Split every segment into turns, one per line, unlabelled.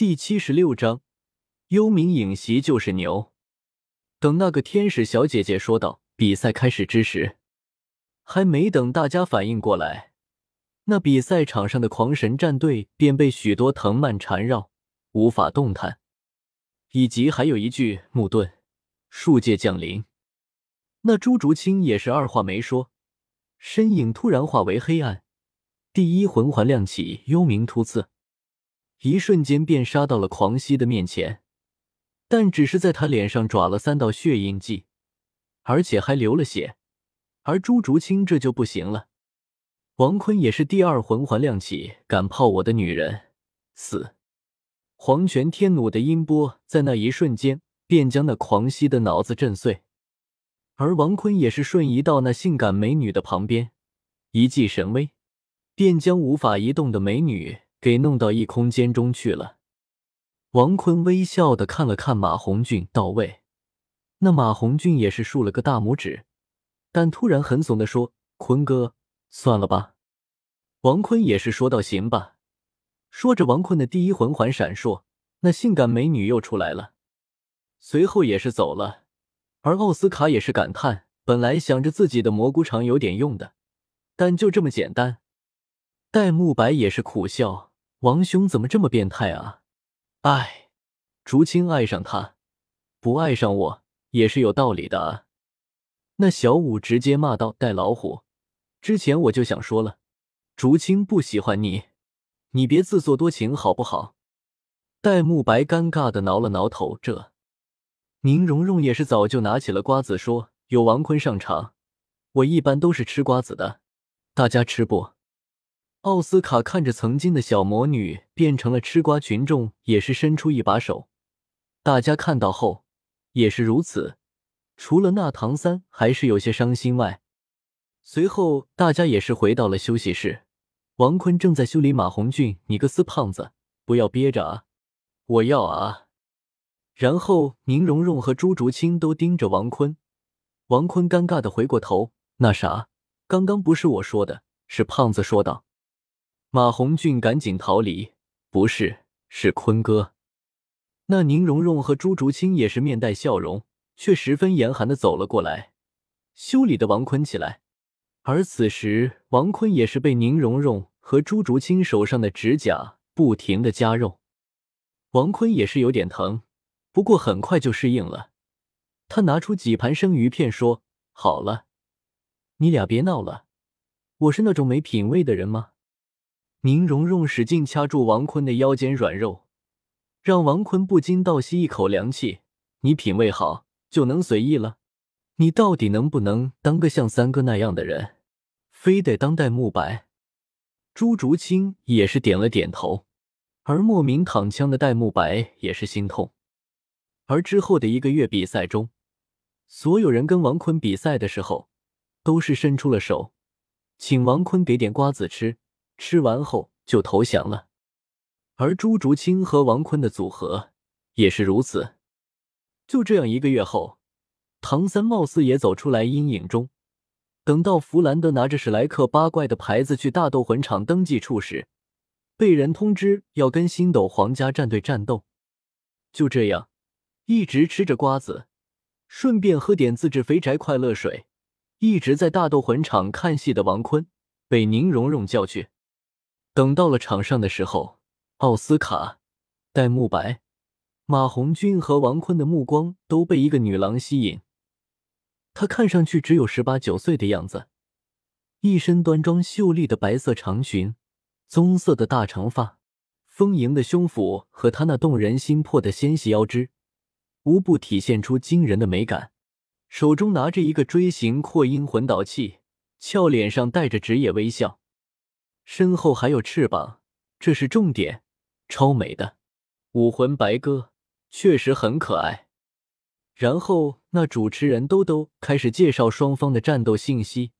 第七十六章，幽冥影袭就是牛。等那个天使小姐姐说道：“比赛开始之时，还没等大家反应过来，那比赛场上的狂神战队便被许多藤蔓缠绕，无法动弹。以及还有一具木盾，树界降临。那朱竹清也是二话没说，身影突然化为黑暗，第一魂环亮起，幽冥突刺。”一瞬间便杀到了狂熙的面前，但只是在他脸上爪了三道血印记，而且还流了血。而朱竹清这就不行了。王坤也是第二魂环亮起，敢泡我的女人，死！黄泉天弩的音波在那一瞬间便将那狂熙的脑子震碎，而王坤也是瞬移到那性感美女的旁边，一记神威，便将无法移动的美女。给弄到异空间中去了。王坤微笑的看了看马红俊，到位。那马红俊也是竖了个大拇指，但突然很怂的说：“坤哥，算了吧。”王坤也是说道：“行吧。”说着，王坤的第一魂环闪烁，那性感美女又出来了，随后也是走了。而奥斯卡也是感叹：本来想着自己的蘑菇肠有点用的，但就这么简单。戴沐白也是苦笑。王兄怎么这么变态啊！哎，竹青爱上他，不爱上我也是有道理的啊！那小五直接骂道：“带老虎！之前我就想说了，竹青不喜欢你，你别自作多情好不好？”戴沐白尴尬的挠了挠头。这宁荣荣也是早就拿起了瓜子说：“有王坤上场，我一般都是吃瓜子的，大家吃不？”奥斯卡看着曾经的小魔女变成了吃瓜群众，也是伸出一把手。大家看到后也是如此，除了那唐三还是有些伤心外。随后大家也是回到了休息室，王坤正在修理马红俊。你个死胖子，不要憋着啊！我要啊！然后宁荣荣和朱竹清都盯着王坤，王坤尴尬的回过头，那啥，刚刚不是我说的，是胖子说道。马红俊赶紧逃离，不是，是坤哥。那宁荣荣和朱竹清也是面带笑容，却十分严寒的走了过来，修理的王坤起来。而此时，王坤也是被宁荣荣和朱竹清手上的指甲不停的加肉，王坤也是有点疼，不过很快就适应了。他拿出几盘生鱼片，说：“好了，你俩别闹了，我是那种没品位的人吗？”宁荣荣使劲掐住王坤的腰间软肉，让王坤不禁倒吸一口凉气。你品味好就能随意了？你到底能不能当个像三哥那样的人？非得当代沐白？朱竹清也是点了点头，而莫名躺枪的戴沐白也是心痛。而之后的一个月比赛中，所有人跟王坤比赛的时候，都是伸出了手，请王坤给点瓜子吃。吃完后就投降了，而朱竹清和王坤的组合也是如此。就这样一个月后，唐三貌似也走出来阴影中。等到弗兰德拿着史莱克八怪的牌子去大斗魂场登记处时，被人通知要跟星斗皇家战队战斗。就这样，一直吃着瓜子，顺便喝点自制肥宅快乐水，一直在大斗魂场看戏的王坤被宁荣荣叫去。等到了场上的时候，奥斯卡、戴沐白、马红俊和王坤的目光都被一个女郎吸引。她看上去只有十八九岁的样子，一身端庄秀丽的白色长裙，棕色的大长发，丰盈的胸脯和她那动人心魄的纤细腰肢，无不体现出惊人的美感。手中拿着一个锥形扩音魂导器，俏脸上带着职业微笑。身后还有翅膀，这是重点，超美的武魂白鸽确实很可爱。然后那主持人兜兜开始介绍双方的战斗信息，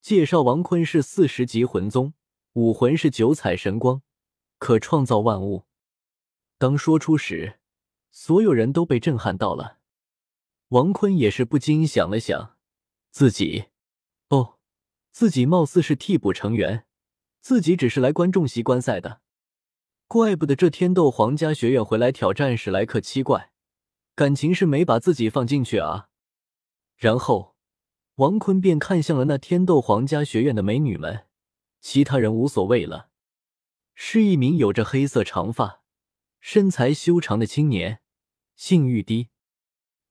介绍王坤是四十级魂宗，武魂是九彩神光，可创造万物。当说出时，所有人都被震撼到了。王坤也是不禁想了想，自己，哦，自己貌似是替补成员。自己只是来观众席观赛的，怪不得这天斗皇家学院回来挑战史莱克七怪，感情是没把自己放进去啊。然后，王坤便看向了那天斗皇家学院的美女们，其他人无所谓了。是一名有着黑色长发、身材修长的青年，性欲低。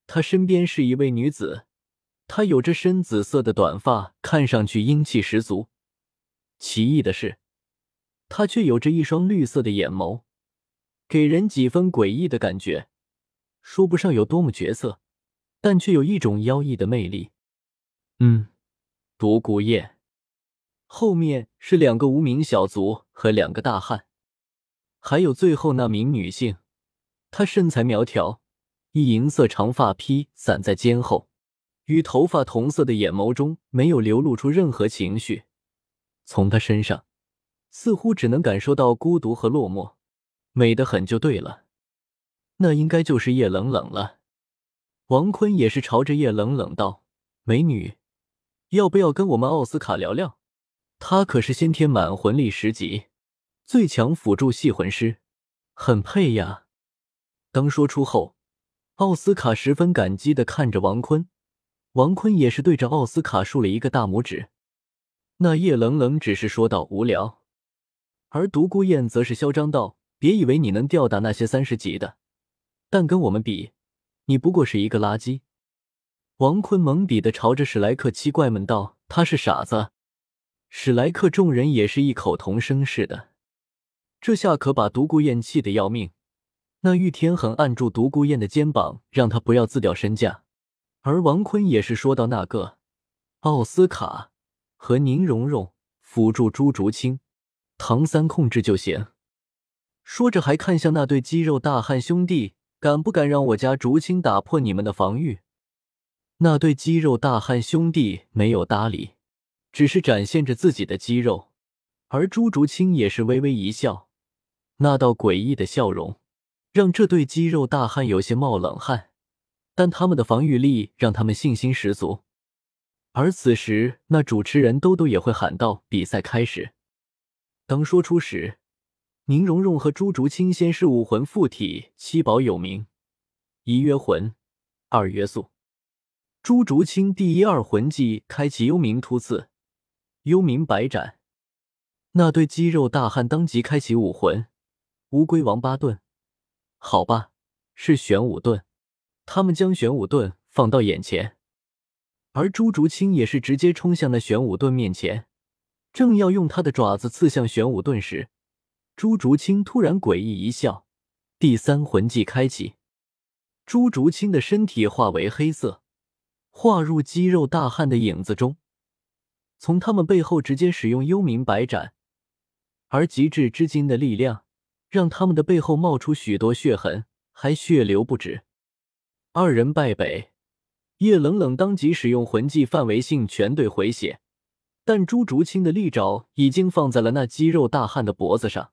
他身边是一位女子，她有着深紫色的短发，看上去英气十足。奇异的是，她却有着一双绿色的眼眸，给人几分诡异的感觉。说不上有多么绝色，但却有一种妖异的魅力。嗯，独孤雁。后面是两个无名小卒和两个大汉，还有最后那名女性，她身材苗条。一银色长发披散在肩后，与头发同色的眼眸中没有流露出任何情绪。从她身上，似乎只能感受到孤独和落寞，美得很就对了。那应该就是叶冷冷了。王坤也是朝着叶冷冷道：“美女，要不要跟我们奥斯卡聊聊？他可是先天满魂力十级，最强辅助系魂师，很配呀。”当说出后。奥斯卡十分感激的看着王坤，王坤也是对着奥斯卡竖了一个大拇指。那叶冷冷只是说道无聊，而独孤雁则是嚣张道：“别以为你能吊打那些三十级的，但跟我们比，你不过是一个垃圾。”王坤懵逼的朝着史莱克七怪们道：“他是傻子。”史莱克众人也是异口同声似的，这下可把独孤雁气得要命。那玉天恒按住独孤雁的肩膀，让他不要自掉身价。而王坤也是说到：“那个奥斯卡和宁荣荣辅助朱竹清，唐三控制就行。”说着还看向那对肌肉大汉兄弟：“敢不敢让我家竹青打破你们的防御？”那对肌肉大汉兄弟没有搭理，只是展现着自己的肌肉。而朱竹清也是微微一笑，那道诡异的笑容。让这对肌肉大汉有些冒冷汗，但他们的防御力让他们信心十足。而此时，那主持人兜兜也会喊道：“比赛开始！”当说出时，宁荣荣和朱竹清先是武魂附体，七宝有名：一约魂，二约速。朱竹清第一二魂技开启幽冥突刺，幽冥百斩。那对肌肉大汉当即开启武魂：乌龟王八盾。好吧，是玄武盾。他们将玄武盾放到眼前，而朱竹清也是直接冲向那玄武盾面前，正要用他的爪子刺向玄武盾时，朱竹清突然诡异一笑，第三魂技开启，朱竹清的身体化为黑色，化入肌肉大汉的影子中，从他们背后直接使用幽冥百斩，而极致之金的力量。让他们的背后冒出许多血痕，还血流不止。二人败北，叶冷冷当即使用魂技范围性全队回血，但朱竹清的利爪已经放在了那肌肉大汉的脖子上。